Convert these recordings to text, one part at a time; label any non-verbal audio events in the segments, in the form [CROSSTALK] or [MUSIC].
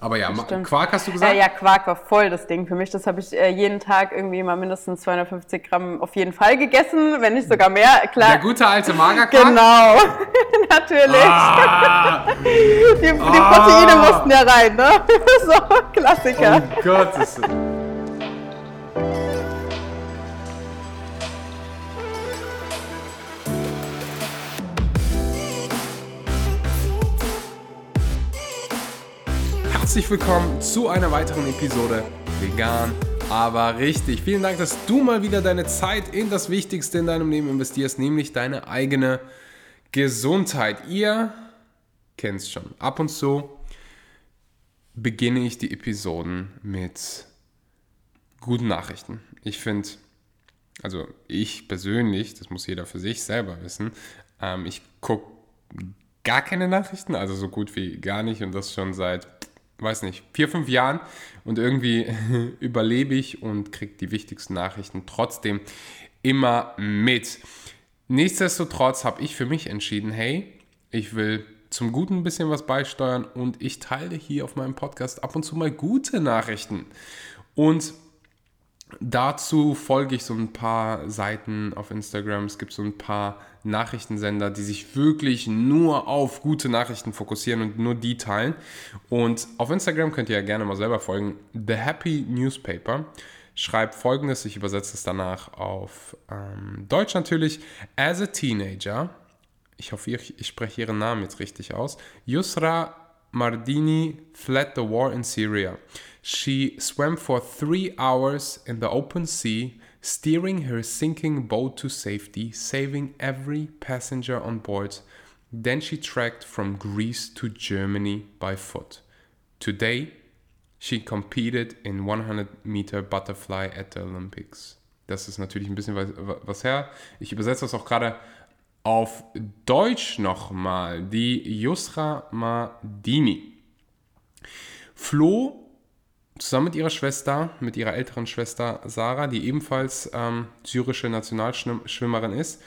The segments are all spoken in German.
Aber ja, stimmt. Quark hast du gesagt? Äh, ja, Quark war voll das Ding für mich. Das habe ich äh, jeden Tag irgendwie mal mindestens 250 Gramm auf jeden Fall gegessen, wenn nicht sogar mehr. Klar. Der gute alte Magerquark? Genau, [LAUGHS] natürlich. Ah, Die, die Proteine mussten ja rein, ne? [LAUGHS] so, Klassiker. oh Gottes Willen. Herzlich willkommen zu einer weiteren Episode Vegan, aber richtig. Vielen Dank, dass du mal wieder deine Zeit in das Wichtigste in deinem Leben investierst, nämlich deine eigene Gesundheit. Ihr kennt es schon. Ab und zu beginne ich die Episoden mit guten Nachrichten. Ich finde, also ich persönlich, das muss jeder für sich selber wissen, ähm, ich gucke gar keine Nachrichten, also so gut wie gar nicht und das schon seit, weiß nicht, vier, fünf Jahren und irgendwie [LAUGHS] überlebe ich und kriege die wichtigsten Nachrichten trotzdem immer mit. Nichtsdestotrotz habe ich für mich entschieden, hey, ich will zum Guten ein bisschen was beisteuern und ich teile hier auf meinem Podcast ab und zu mal gute Nachrichten. Und dazu folge ich so ein paar Seiten auf Instagram. Es gibt so ein paar Nachrichtensender, die sich wirklich nur auf gute Nachrichten fokussieren und nur die teilen. Und auf Instagram könnt ihr ja gerne mal selber folgen. The Happy Newspaper schreibt folgendes, ich übersetze es danach auf ähm, Deutsch natürlich. As a teenager, ich hoffe, ich, ich spreche ihren Namen jetzt richtig aus, Yusra Mardini fled the war in Syria. She swam for three hours in the open sea, steering her sinking boat to safety, saving every passenger on board. Then she trekked from Greece to Germany by foot. Today, she competed in 100 meter butterfly at the Olympics. Das ist natürlich ein bisschen was, was her. Ich übersetze das auch gerade auf Deutsch nochmal. Die Yusra Madini floh zusammen mit ihrer Schwester, mit ihrer älteren Schwester Sarah, die ebenfalls ähm, syrische Nationalschwimmerin ist,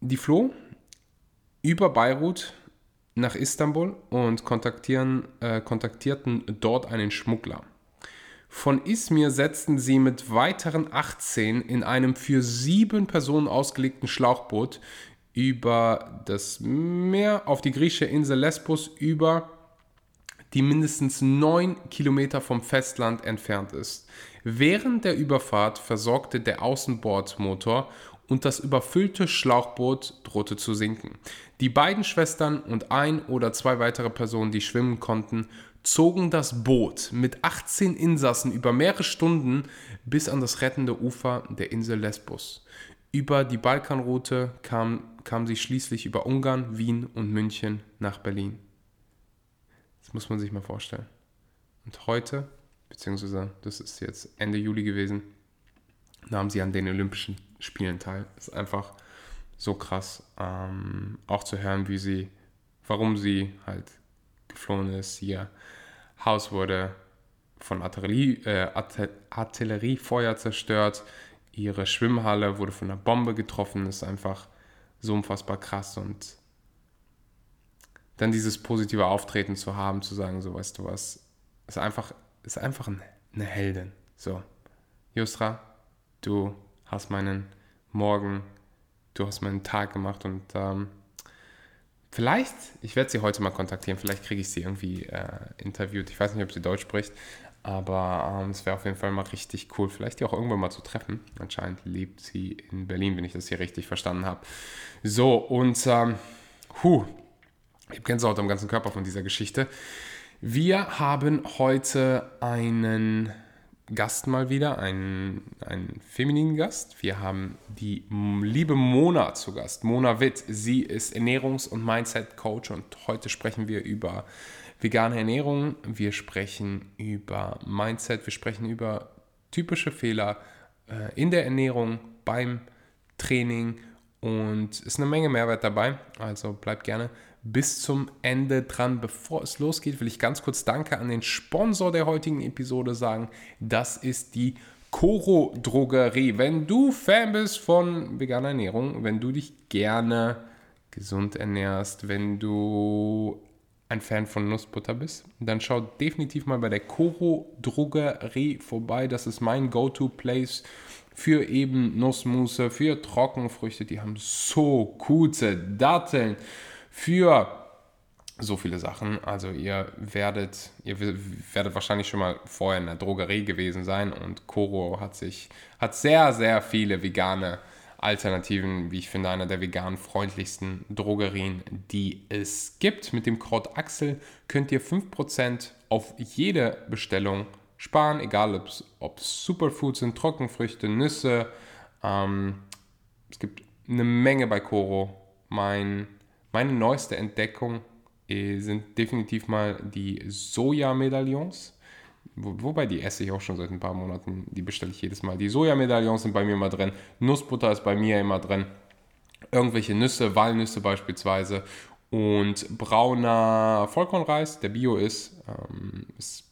die floh über Beirut nach Istanbul und kontaktieren, äh, kontaktierten dort einen Schmuggler. Von Izmir setzten sie mit weiteren 18 in einem für sieben Personen ausgelegten Schlauchboot über das Meer auf die griechische Insel Lesbos über, die mindestens neun Kilometer vom Festland entfernt ist. Während der Überfahrt versorgte der Außenbordmotor und das überfüllte Schlauchboot drohte zu sinken. Die beiden Schwestern und ein oder zwei weitere Personen, die schwimmen konnten, zogen das Boot mit 18 Insassen über mehrere Stunden bis an das rettende Ufer der Insel Lesbos. Über die Balkanroute kam, kam sie schließlich über Ungarn, Wien und München nach Berlin. Das muss man sich mal vorstellen. Und heute, beziehungsweise das ist jetzt Ende Juli gewesen, nahm sie an den Olympischen Spielen teil. Ist einfach so krass, ähm, auch zu hören, wie sie, warum sie halt geflohen ist. Ihr Haus wurde von Artillerie, äh, Artilleriefeuer zerstört. Ihre Schwimmhalle wurde von einer Bombe getroffen. Ist einfach so unfassbar krass. Und dann dieses positive Auftreten zu haben, zu sagen, so weißt du was, ist einfach, ist einfach eine Heldin. So, Jusra, du hast meinen Morgen, du hast meinen Tag gemacht und ähm, Vielleicht, ich werde sie heute mal kontaktieren, vielleicht kriege ich sie irgendwie äh, interviewt. Ich weiß nicht, ob sie Deutsch spricht, aber ähm, es wäre auf jeden Fall mal richtig cool, vielleicht die auch irgendwann mal zu treffen. Anscheinend lebt sie in Berlin, wenn ich das hier richtig verstanden habe. So, und ähm, huh, ich habe Gänsehaut am ganzen Körper von dieser Geschichte. Wir haben heute einen Gast mal wieder, einen, einen femininen Gast. Wir haben die liebe Mona zu Gast, Mona Witt. Sie ist Ernährungs- und Mindset-Coach und heute sprechen wir über vegane Ernährung, wir sprechen über Mindset, wir sprechen über typische Fehler äh, in der Ernährung, beim Training und es ist eine Menge Mehrwert dabei. Also bleibt gerne bis zum Ende dran. Bevor es losgeht, will ich ganz kurz Danke an den Sponsor der heutigen Episode sagen. Das ist die Coro Drogerie. Wenn du Fan bist von veganer Ernährung, wenn du dich gerne gesund ernährst, wenn du ein Fan von Nussbutter bist, dann schau definitiv mal bei der Koro Drogerie vorbei. Das ist mein Go-To-Place für eben Nussmusse, für Trockenfrüchte. Die haben so gute Datteln für so viele Sachen. Also ihr werdet, ihr werdet wahrscheinlich schon mal vorher in der Drogerie gewesen sein und Koro hat sich, hat sehr, sehr viele vegane Alternativen, wie ich finde, einer der vegan freundlichsten Drogerien, die es gibt. Mit dem Code Axel könnt ihr 5% auf jede Bestellung sparen, egal ob es Superfoods sind, Trockenfrüchte, Nüsse. Ähm, es gibt eine Menge bei Koro. Mein, meine neueste Entdeckung äh, sind definitiv mal die Soja-Medaillons. Wo, wobei die esse ich auch schon seit ein paar Monaten. Die bestelle ich jedes Mal. Die Sojamedaillons sind bei mir immer drin. Nussbutter ist bei mir immer drin. Irgendwelche Nüsse, Walnüsse beispielsweise. Und brauner Vollkornreis, der Bio ist. Ähm, das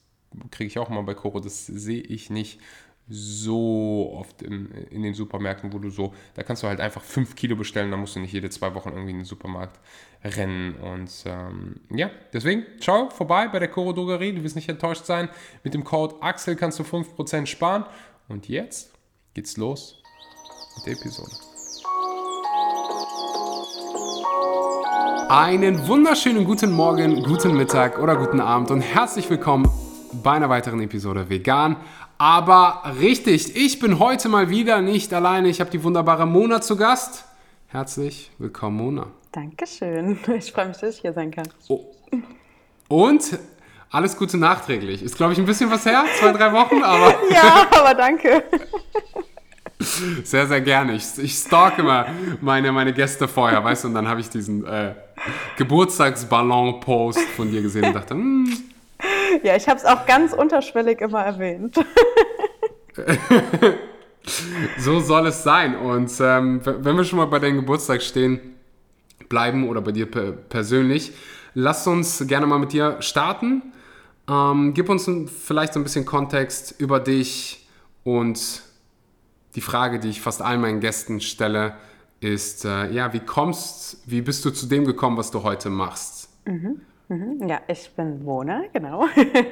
kriege ich auch mal bei Koro. Das sehe ich nicht so oft in, in den Supermärkten, wo du so, da kannst du halt einfach 5 Kilo bestellen, da musst du nicht jede zwei Wochen irgendwie in den Supermarkt rennen. Und ähm, ja, deswegen schau vorbei bei der Coro Drogerie, du wirst nicht enttäuscht sein. Mit dem Code Axel kannst du 5% sparen. Und jetzt geht's los mit der Episode. Einen wunderschönen guten Morgen, guten Mittag oder guten Abend und herzlich willkommen bei einer weiteren Episode Vegan aber richtig, ich bin heute mal wieder nicht alleine. Ich habe die wunderbare Mona zu Gast. Herzlich willkommen, Mona. Dankeschön. [LAUGHS] Ich freue mich, dass ich hier sein kann. Oh. Und alles Gute nachträglich. Ist, glaube ich, ein bisschen was her, zwei, drei Wochen, aber. [LAUGHS] ja, aber danke. [LAUGHS] Sehr, sehr gerne. Ich, ich stalk immer meine, meine Gäste vorher, weißt du, und dann habe ich diesen äh, Geburtstagsballon-Post von dir gesehen und dachte, hm, ja, ich habe es auch ganz unterschwellig immer erwähnt. [LAUGHS] so soll es sein. Und ähm, wenn wir schon mal bei deinem Geburtstag stehen, bleiben oder bei dir persönlich, lass uns gerne mal mit dir starten. Ähm, gib uns vielleicht so ein bisschen Kontext über dich und die Frage, die ich fast allen meinen Gästen stelle, ist, äh, ja, wie kommst, wie bist du zu dem gekommen, was du heute machst? Mhm. Mhm. Ja, ich bin Mona, genau.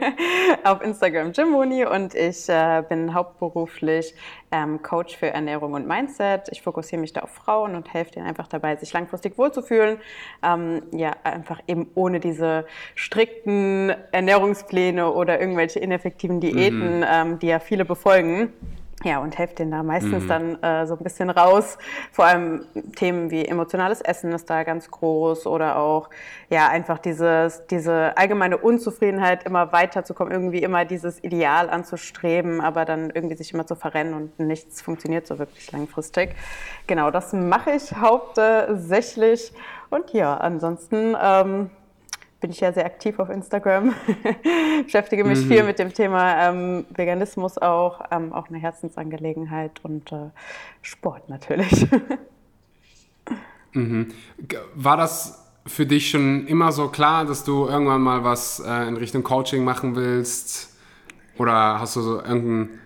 [LAUGHS] Auf Instagram Jimmoni und ich äh, bin hauptberuflich ähm, Coach für Ernährung und Mindset. Ich fokussiere mich da auf Frauen und helfe denen einfach dabei, sich langfristig wohlzufühlen. Ähm, ja, einfach eben ohne diese strikten Ernährungspläne oder irgendwelche ineffektiven Diäten, mhm. ähm, die ja viele befolgen. Ja, und helft denen da meistens mhm. dann äh, so ein bisschen raus. Vor allem Themen wie emotionales Essen ist da ganz groß oder auch ja einfach dieses, diese allgemeine Unzufriedenheit, immer weiterzukommen, irgendwie immer dieses Ideal anzustreben, aber dann irgendwie sich immer zu verrennen und nichts funktioniert so wirklich langfristig. Genau, das mache ich hauptsächlich. Und ja, ansonsten ähm, bin ich ja sehr aktiv auf Instagram, [LAUGHS] beschäftige mich mhm. viel mit dem Thema ähm, Veganismus auch, ähm, auch eine Herzensangelegenheit und äh, Sport natürlich. mhm. War das für dich schon immer so klar, dass du irgendwann mal was äh, in Richtung Coaching machen willst? Oder hast du so irgendeinen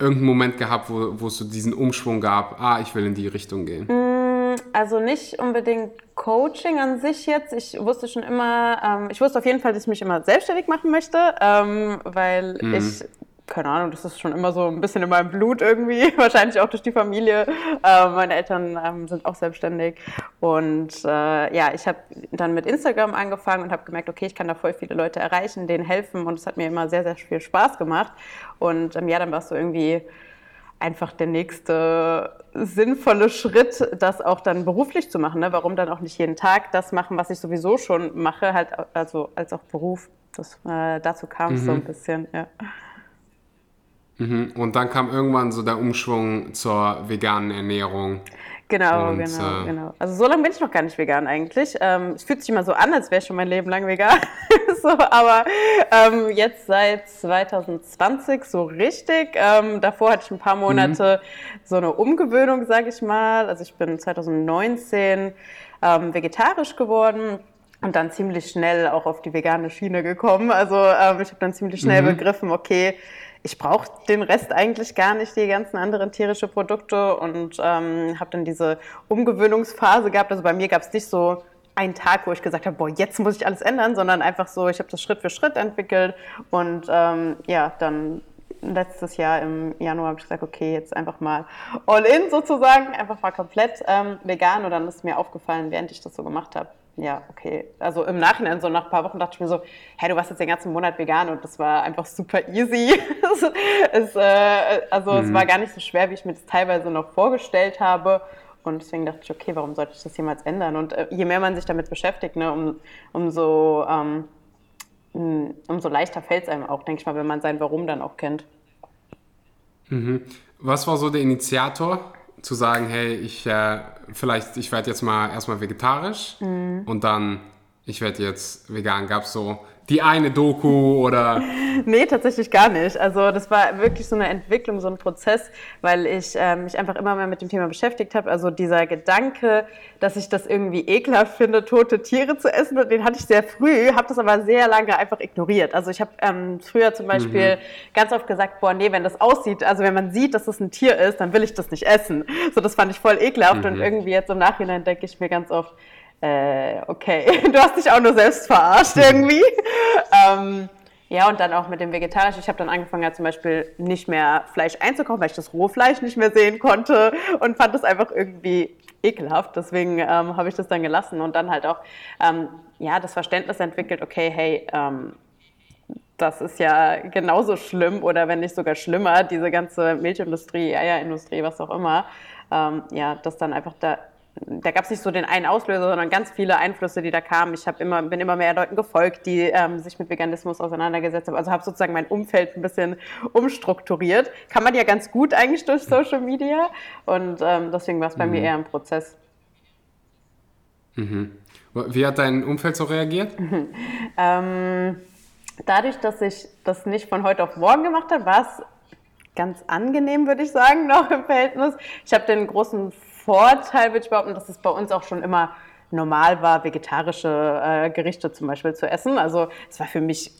irgendeinen Moment gehabt, wo, wo es so diesen Umschwung gab, ah, ich will in die Richtung gehen? Mm, also nicht unbedingt Coaching an sich jetzt. Ich wusste schon immer, ähm, ich wusste auf jeden Fall, dass ich mich immer selbstständig machen möchte, ähm, weil mhm. ich keine Ahnung, das ist schon immer so ein bisschen in meinem Blut irgendwie, [LAUGHS] wahrscheinlich auch durch die Familie. Äh, meine Eltern ähm, sind auch selbstständig. Und äh, ja, ich habe dann mit Instagram angefangen und habe gemerkt, okay, ich kann da voll viele Leute erreichen, denen helfen und es hat mir immer sehr, sehr viel Spaß gemacht. Und ja, dann war es so irgendwie einfach der nächste sinnvolle Schritt, das auch dann beruflich zu machen. Ne? Warum dann auch nicht jeden Tag das machen, was ich sowieso schon mache, halt also als auch Beruf. Das, äh, dazu kam es mhm. so ein bisschen, ja. Mhm. Und dann kam irgendwann so der Umschwung zur veganen Ernährung. Genau, und, genau, äh, genau. Also so lange bin ich noch gar nicht vegan eigentlich. Ähm, es fühlt sich immer so an, als wäre ich schon mein Leben lang vegan. [LAUGHS] so, aber ähm, jetzt seit 2020 so richtig. Ähm, davor hatte ich ein paar Monate mhm. so eine Umgewöhnung, sage ich mal. Also ich bin 2019 ähm, vegetarisch geworden und dann ziemlich schnell auch auf die vegane Schiene gekommen. Also ähm, ich habe dann ziemlich schnell mhm. begriffen, okay, ich brauche den Rest eigentlich gar nicht, die ganzen anderen tierischen Produkte und ähm, habe dann diese Umgewöhnungsphase gehabt. Also bei mir gab es nicht so einen Tag, wo ich gesagt habe, boah, jetzt muss ich alles ändern, sondern einfach so, ich habe das Schritt für Schritt entwickelt und ähm, ja, dann letztes Jahr im Januar habe ich gesagt, okay, jetzt einfach mal all in sozusagen, einfach mal komplett ähm, vegan und dann ist mir aufgefallen, während ich das so gemacht habe, ja, okay. Also im Nachhinein, so nach ein paar Wochen dachte ich mir so, hey, du warst jetzt den ganzen Monat vegan und das war einfach super easy. [LAUGHS] es, äh, also mhm. es war gar nicht so schwer, wie ich mir das teilweise noch vorgestellt habe. Und deswegen dachte ich, okay, warum sollte ich das jemals ändern? Und äh, je mehr man sich damit beschäftigt, ne, um, umso, ähm, umso leichter fällt es einem auch, denke ich mal, wenn man sein Warum dann auch kennt. Mhm. Was war so der Initiator zu sagen, hey, ich äh, vielleicht, ich werde jetzt mal erstmal vegetarisch mhm. und dann, ich werde jetzt vegan. Gab es so die eine Doku oder? nee, tatsächlich gar nicht. Also das war wirklich so eine Entwicklung, so ein Prozess, weil ich äh, mich einfach immer mehr mit dem Thema beschäftigt habe. Also dieser Gedanke, dass ich das irgendwie ekelhaft finde, tote Tiere zu essen, den hatte ich sehr früh, habe das aber sehr lange einfach ignoriert. Also ich habe ähm, früher zum Beispiel mhm. ganz oft gesagt, boah, nee, wenn das aussieht, also wenn man sieht, dass es das ein Tier ist, dann will ich das nicht essen. So, das fand ich voll ekelhaft mhm. und irgendwie jetzt im Nachhinein denke ich mir ganz oft, äh, okay, [LAUGHS] du hast dich auch nur selbst verarscht irgendwie. ähm, ja, und dann auch mit dem Vegetarisch. Ich habe dann angefangen, ja zum Beispiel nicht mehr Fleisch einzukaufen, weil ich das Rohfleisch nicht mehr sehen konnte und fand das einfach irgendwie ekelhaft. Deswegen ähm, habe ich das dann gelassen und dann halt auch ähm, ja, das Verständnis entwickelt, okay, hey, ähm, das ist ja genauso schlimm oder wenn nicht sogar schlimmer, diese ganze Milchindustrie, Eierindustrie, was auch immer. Ähm, ja, dass dann einfach da da gab es nicht so den einen Auslöser, sondern ganz viele Einflüsse, die da kamen. Ich immer, bin immer mehr Leuten gefolgt, die ähm, sich mit Veganismus auseinandergesetzt haben. Also habe sozusagen mein Umfeld ein bisschen umstrukturiert. Kann man ja ganz gut eigentlich durch Social Media. Und ähm, deswegen war es bei mhm. mir eher ein Prozess. Mhm. Wie hat dein Umfeld so reagiert? [LAUGHS] ähm, dadurch, dass ich das nicht von heute auf morgen gemacht habe, war es ganz angenehm, würde ich sagen, [LAUGHS] noch im Verhältnis. Ich habe den großen Vorteil, würde ich behaupten, dass es bei uns auch schon immer normal war, vegetarische äh, Gerichte zum Beispiel zu essen. Also es war für mich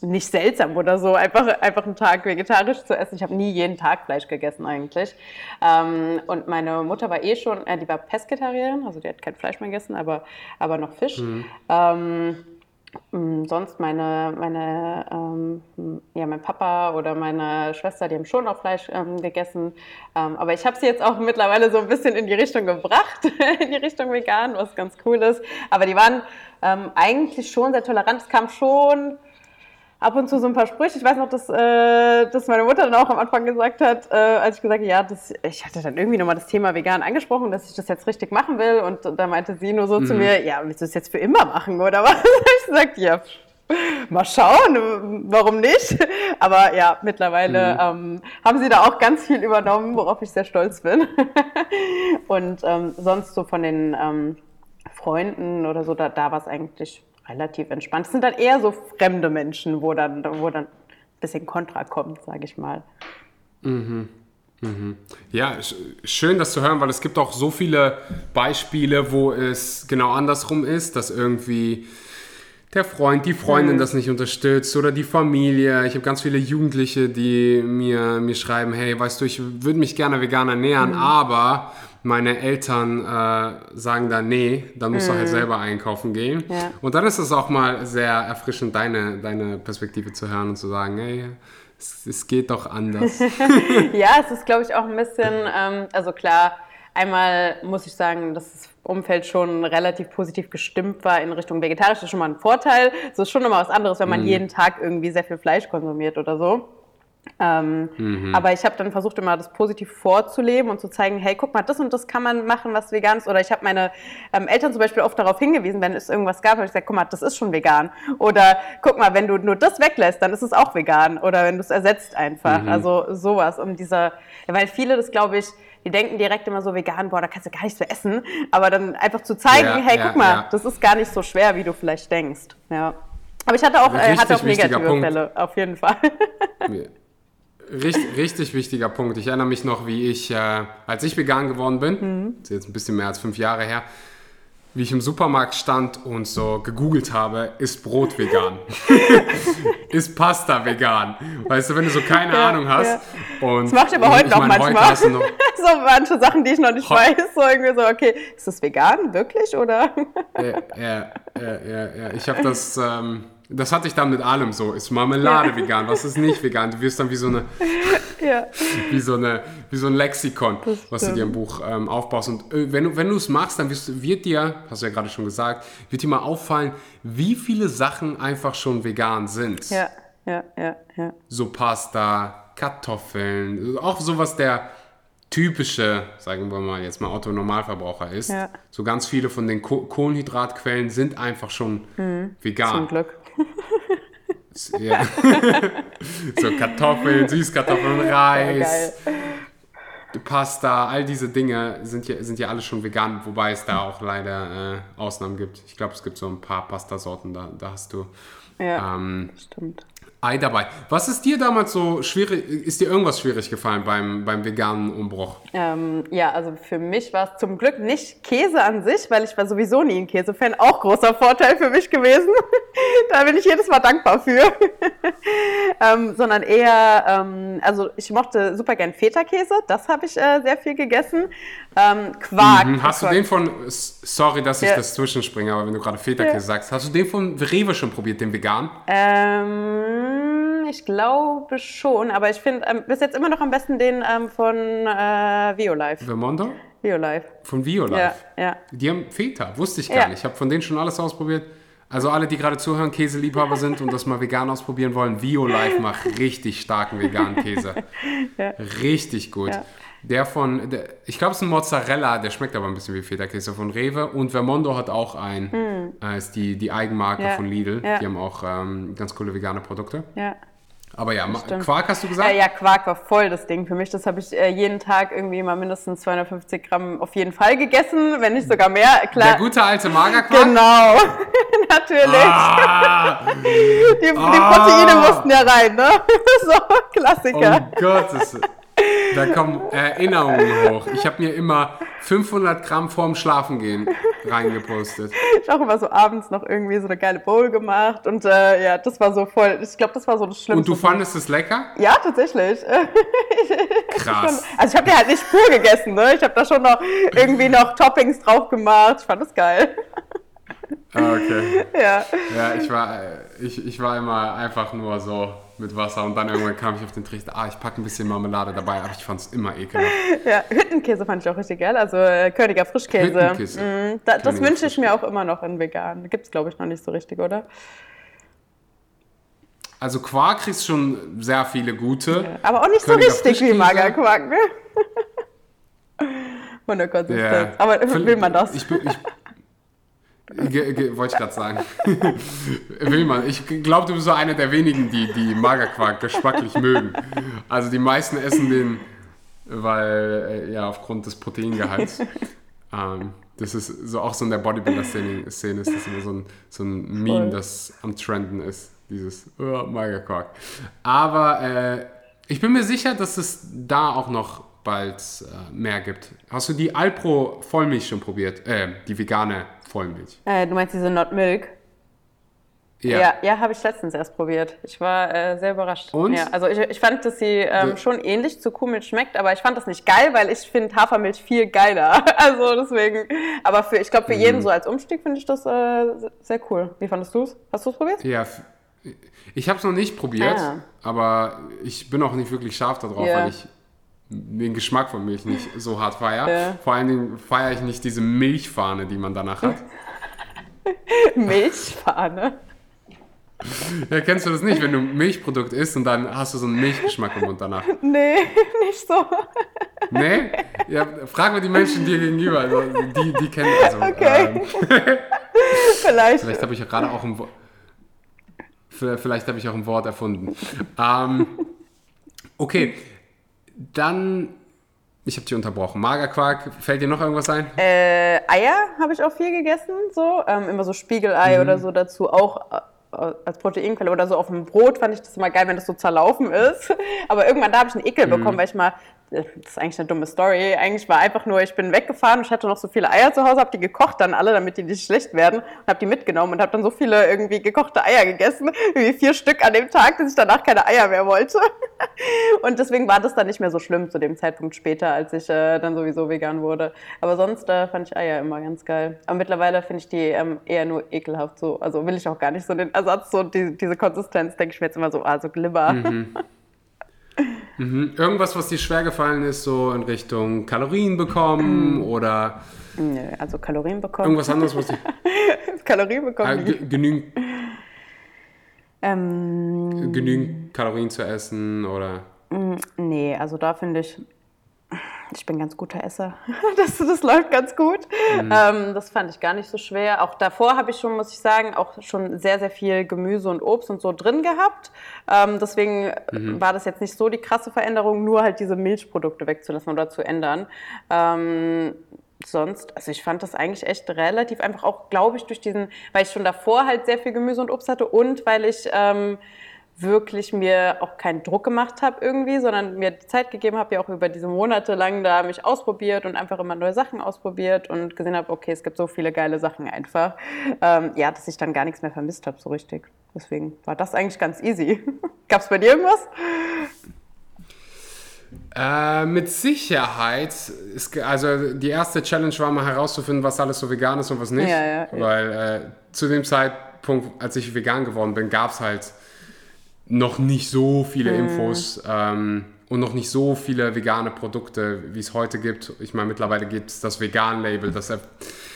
nicht seltsam oder so, einfach, einfach einen Tag vegetarisch zu essen. Ich habe nie jeden Tag Fleisch gegessen eigentlich. Ähm, und meine Mutter war eh schon, äh, die war Pesketarierin, also die hat kein Fleisch mehr gegessen, aber, aber noch Fisch. Mhm. Ähm, sonst meine, meine ähm, ja, mein Papa oder meine Schwester, die haben schon auch Fleisch ähm, gegessen. Ähm, aber ich habe sie jetzt auch mittlerweile so ein bisschen in die Richtung gebracht, [LAUGHS] in die Richtung vegan, was ganz cool ist. Aber die waren ähm, eigentlich schon sehr tolerant. Es kam schon ab und zu so ein paar Sprüche. Ich weiß noch, dass, äh, dass meine Mutter dann auch am Anfang gesagt hat, äh, als ich gesagt habe, ja, das, ich hatte dann irgendwie nochmal das Thema vegan angesprochen, dass ich das jetzt richtig machen will. Und da meinte sie nur so mhm. zu mir, ja, willst du das jetzt für immer machen oder was? [LAUGHS] ich gesagt, ja, mal schauen, warum nicht? Aber ja, mittlerweile mhm. ähm, haben sie da auch ganz viel übernommen, worauf ich sehr stolz bin. [LAUGHS] und ähm, sonst so von den ähm, Freunden oder so, da, da war es eigentlich relativ entspannt. Es sind dann eher so fremde Menschen, wo dann, wo dann ein bisschen Kontra kommt, sage ich mal. Mhm. Mhm. Ja, schön das zu hören, weil es gibt auch so viele Beispiele, wo es genau andersrum ist, dass irgendwie der Freund, die Freundin mhm. das nicht unterstützt oder die Familie. Ich habe ganz viele Jugendliche, die mir, mir schreiben, hey, weißt du, ich würde mich gerne vegan ernähren, mhm. aber meine Eltern äh, sagen dann, nee, dann musst mm. du halt mhm. selber einkaufen gehen. Ja. Und dann ist es auch mal sehr erfrischend, deine, deine Perspektive zu hören und zu sagen, hey, es, es geht doch anders. [LAUGHS] ja, es ist, glaube ich, auch ein bisschen, ähm, also klar, einmal muss ich sagen, dass das Umfeld schon relativ positiv gestimmt war in Richtung vegetarisch. Das ist schon mal ein Vorteil. Es ist schon immer was anderes, wenn man mm. jeden Tag irgendwie sehr viel Fleisch konsumiert oder so. Ähm, mhm. Aber ich habe dann versucht, immer das positiv vorzuleben und zu zeigen, hey, guck mal, das und das kann man machen, was vegan ist. Oder ich habe meine ähm, Eltern zum Beispiel oft darauf hingewiesen, wenn es irgendwas gab, habe ich gesagt, guck mal, das ist schon vegan. Oder guck mal, wenn du nur das weglässt, dann ist es auch vegan. Oder wenn du es ersetzt einfach. Mhm. Also sowas, um dieser, weil viele das, glaube ich, die denken direkt immer so vegan, boah, da kannst du gar nicht so essen. Aber dann einfach zu zeigen, ja, hey, ja, guck mal, ja. das ist gar nicht so schwer, wie du vielleicht denkst. Ja. Aber ich hatte auch, äh, hatte auch negative Fälle, auf jeden Fall. [LAUGHS] Richtig, richtig wichtiger Punkt. Ich erinnere mich noch, wie ich, äh, als ich vegan geworden bin, mhm. ist jetzt ein bisschen mehr als fünf Jahre her, wie ich im Supermarkt stand und so gegoogelt habe, ist Brot vegan? [LAUGHS] ist Pasta vegan? Weißt du, wenn du so keine ja, Ahnung hast. Ja. Und Das mache ich aber heute ich noch meine, manchmal. Heute noch, [LAUGHS] so manche Sachen, die ich noch nicht weiß. So irgendwie so, okay, ist das vegan, wirklich? Oder? ja, ja, ja, ja, ja. Ich habe das, ähm, das hatte ich dann mit allem so. Ist Marmelade vegan? Was ist nicht vegan? Du wirst dann wie so eine, [LAUGHS] ja. wie so eine, wie so ein Lexikon, was du dir im Buch ähm, aufbaust. Und äh, wenn du, wenn du es machst, dann wirst, wird dir, hast du ja gerade schon gesagt, wird dir mal auffallen, wie viele Sachen einfach schon vegan sind. Ja, ja, ja, ja. So Pasta, Kartoffeln, auch sowas der typische, sagen wir mal jetzt mal Otto Normalverbraucher ist. Ja. So ganz viele von den Ko Kohlenhydratquellen sind einfach schon vegan. Zum Glück. Ja. [LAUGHS] so Kartoffeln, Süßkartoffeln, Reis, Pasta, all diese Dinge sind ja, sind ja alle schon vegan, wobei es da auch leider äh, Ausnahmen gibt. Ich glaube, es gibt so ein paar Pastasorten, da, da hast du Ja, ähm, stimmt. Ei dabei. Was ist dir damals so schwierig, ist dir irgendwas schwierig gefallen beim, beim veganen Umbruch? Ähm, ja, also für mich war es zum Glück nicht Käse an sich, weil ich war sowieso nie ein Käsefan. Auch großer Vorteil für mich gewesen. [LAUGHS] da bin ich jedes Mal dankbar für. [LAUGHS] ähm, sondern eher, ähm, also ich mochte super gern Feta-Käse. Das habe ich äh, sehr viel gegessen. Ähm, Quark. Hm, Hast du den von, sorry, dass ich Ja. das zwischenspringe, aber wenn du gerade Feta-Käse Ja. sagst, hast du den von Rewe schon probiert, den vegan? Ähm, ich glaube schon, aber ich finde ähm, bis jetzt immer noch am besten den ähm, von äh, Violife. Vermondo? Violife. Von Violife? Ja, ja. Die haben Feta, wusste ich gar Ja. nicht. Ich habe von denen schon alles ausprobiert. Also alle, die gerade zuhören, Käseliebhaber sind und das mal vegan ausprobieren wollen, Violife macht richtig starken veganen Käse. [LAUGHS] Richtig gut. Ja. Der von, der, ich glaube, es ist ein Mozzarella, der schmeckt aber ein bisschen wie Feta-Käse von Rewe. Und Vermondo hat auch ein, äh, ist die, die Eigenmarke Hm. Ja. von Lidl. Ja. Die haben auch ähm, ganz coole vegane Produkte. ja. Aber ja, stimmt. Quark hast du gesagt? Äh, ja, Quark war voll das Ding für mich. Das habe ich äh, jeden Tag irgendwie mal mindestens 250 Gramm auf jeden Fall gegessen, wenn nicht sogar mehr. Klar. Der gute alte Magerquark? Genau, [LAUGHS] natürlich. Ah, Die, die Ah. Proteine mussten ja rein, ne? [LAUGHS] so, Klassiker. oh Gott, das, da kommen Erinnerungen hoch. Ich habe mir immer 500 Gramm vorm Schlafengehen reingepostet. Ich auch immer so abends noch irgendwie so eine geile Bowl gemacht und äh, ja, das war so voll. Ich glaube, das war so das Schlimmste. Und du fandest es lecker? Ja, tatsächlich. [LAUGHS] Krass. Also ich habe die halt nicht pur gegessen, ne? Ich habe da schon noch irgendwie noch Toppings drauf gemacht. Ich fand das geil. Ah, Okay. [LAUGHS] Ja. Ja, ich war, äh, ich, ich war immer einfach nur so mit Wasser und dann irgendwann kam ich auf den Trichter, ah, ich packe ein bisschen Marmelade dabei, aber ich fand es immer ekelhaft. ja, Hüttenkäse fand ich auch richtig geil. Also äh, Königer Frischkäse. Hüttenkäse. Mm, da, das wünsche ich mir auch immer noch in vegan. Gibt es, glaube ich, noch nicht so richtig, oder? Also Quark kriegst schon sehr viele gute. Aber auch nicht so Königer richtig wie. Magerquark, ne? Von der Konsistenz. Aber will man das? Ich, ich, Ge- ge- Wollte ich gerade sagen. [LAUGHS] Will man. Ich glaube, du bist so einer der wenigen, die, die Magerquark geschmacklich mögen. Also die meisten essen den, weil, äh, ja, aufgrund des Proteingehalts. ähm, das ist so auch so in der Bodybuilder-Szene Szene ist das immer so ein, so ein Meme, das am Trenden ist. Dieses oh, Magerquark. Aber äh, ich bin mir sicher, dass es da auch noch bald äh, mehr gibt. Hast du die Alpro Vollmilch schon probiert? Äh, die vegane Vollmilch. Äh, du meinst diese Not Milk? Ja, ja, habe ich letztens erst probiert. Ich war äh, sehr überrascht. Und? Ja, also ich, ich fand, dass sie ähm, Ja. schon ähnlich zu Kuhmilch schmeckt, aber ich fand das nicht geil, weil ich finde Hafermilch viel geiler. [LAUGHS] Also deswegen. Aber für, ich glaube, für Mhm. jeden so als Umstieg finde ich das äh, sehr cool. Wie fandest du es? Hast du es probiert? Ja, ich habe es noch nicht probiert, Ah. aber ich bin auch nicht wirklich scharf darauf, Ja. weil ich den Geschmack von Milch nicht so hart feiere. Ja. Vor allen Dingen feiere ich nicht diese Milchfahne, die man danach hat. [LAUGHS] Milchfahne. Ja, kennst du das nicht, wenn du ein Milchprodukt isst und dann hast du so einen Milchgeschmack im Mund danach? Nee, [LAUGHS] nicht so. Nee? Ja, frag mal die Menschen dir gegenüber, also die, die kennen, also Okay. ähm, [LAUGHS] Vielleicht. vielleicht habe ich ja gerade auch ein Wort, vielleicht habe ich auch ein Wort erfunden. Ähm, okay, dann, ich habe dich unterbrochen. Magerquark, fällt dir noch irgendwas ein? Äh, Eier habe ich auch viel gegessen, so. Ähm, immer so Spiegelei Mhm. oder so dazu, auch äh, als Proteinquelle oder so auf dem Brot fand ich das immer geil, wenn das so zerlaufen ist. [LAUGHS] Aber irgendwann da habe ich einen Ekel Mhm. bekommen, weil ich mal, das ist eigentlich eine dumme Story, eigentlich war einfach nur, ich bin weggefahren und ich hatte noch so viele Eier zu Hause, habe die gekocht dann alle, damit die nicht schlecht werden und habe die mitgenommen und habe dann so viele irgendwie gekochte Eier gegessen, irgendwie vier Stück an dem Tag, dass ich danach keine Eier mehr wollte. [LAUGHS] und deswegen war das dann nicht mehr so schlimm zu dem Zeitpunkt später, als ich äh, dann sowieso vegan wurde. Aber sonst äh, fand ich Eier immer ganz geil. Aber mittlerweile finde ich die ähm, eher nur ekelhaft so. Also will ich auch gar nicht so den Ersatz, so die, diese Konsistenz, denke ich mir jetzt immer so, ah, so Glibber. Mhm. [LAUGHS] Mhm. Irgendwas, was dir schwer gefallen ist, so in Richtung Kalorien bekommen oder Nö, also Kalorien bekommen. irgendwas anderes, was dir [LAUGHS] Kalorien bekommen. äh, ge- genügend, ähm, genügend Kalorien zu essen oder nee, also da finde ich, ich bin ganz guter Esser. [LAUGHS] Das, das läuft ganz gut. Ähm, das fand ich gar nicht so schwer. Auch davor habe ich schon, muss ich sagen, auch schon sehr, sehr viel Gemüse und Obst und so drin gehabt. Ähm, deswegen war das jetzt nicht so die krasse Veränderung, nur halt diese Milchprodukte wegzulassen oder zu ändern. Ähm, sonst, also ich fand das eigentlich echt relativ einfach, auch glaube ich durch diesen, weil ich schon davor halt sehr viel Gemüse und Obst hatte und weil ich ähm, wirklich mir auch keinen Druck gemacht habe irgendwie, sondern mir Zeit gegeben habe, ja auch über diese Monate lang da mich ausprobiert und einfach immer neue Sachen ausprobiert und gesehen habe, okay, es gibt so viele geile Sachen einfach. Ähm, ja, dass ich dann gar nichts mehr vermisst habe so richtig. Deswegen war das eigentlich ganz easy. [LAUGHS] Gab es bei dir irgendwas? Äh, mit Sicherheit. Ist, also die erste Challenge war mal herauszufinden, was alles so vegan ist und was nicht. Ja, ja. Weil äh, zu dem Zeitpunkt, als ich vegan geworden bin, gab es halt noch nicht so viele Mhm. Infos ähm, und noch nicht so viele vegane Produkte, wie es heute gibt. Ich meine, mittlerweile gibt es das Vegan-Label, das er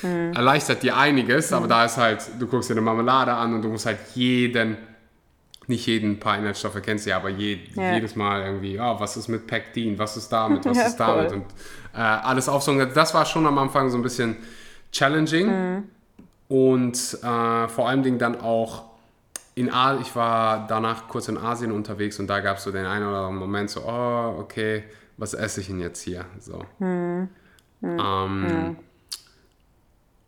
Mhm. erleichtert dir einiges, aber da ist halt, du guckst dir eine Marmelade an und du musst halt jeden nicht jeden paar Inhaltsstoffe kennst du ja, aber je, Ja. jedes Mal irgendwie, ja, was ist mit Pektin, was ist damit, was [LAUGHS] Ja, ist damit voll. und äh, alles aufsaugen. Das war schon am Anfang so ein bisschen challenging Mhm. und äh, vor allen Dingen dann auch in A ich war danach kurz in Asien unterwegs und da gab es so den einen oder anderen Moment so, oh, okay, was esse ich denn jetzt hier? So. Mhm. Ähm,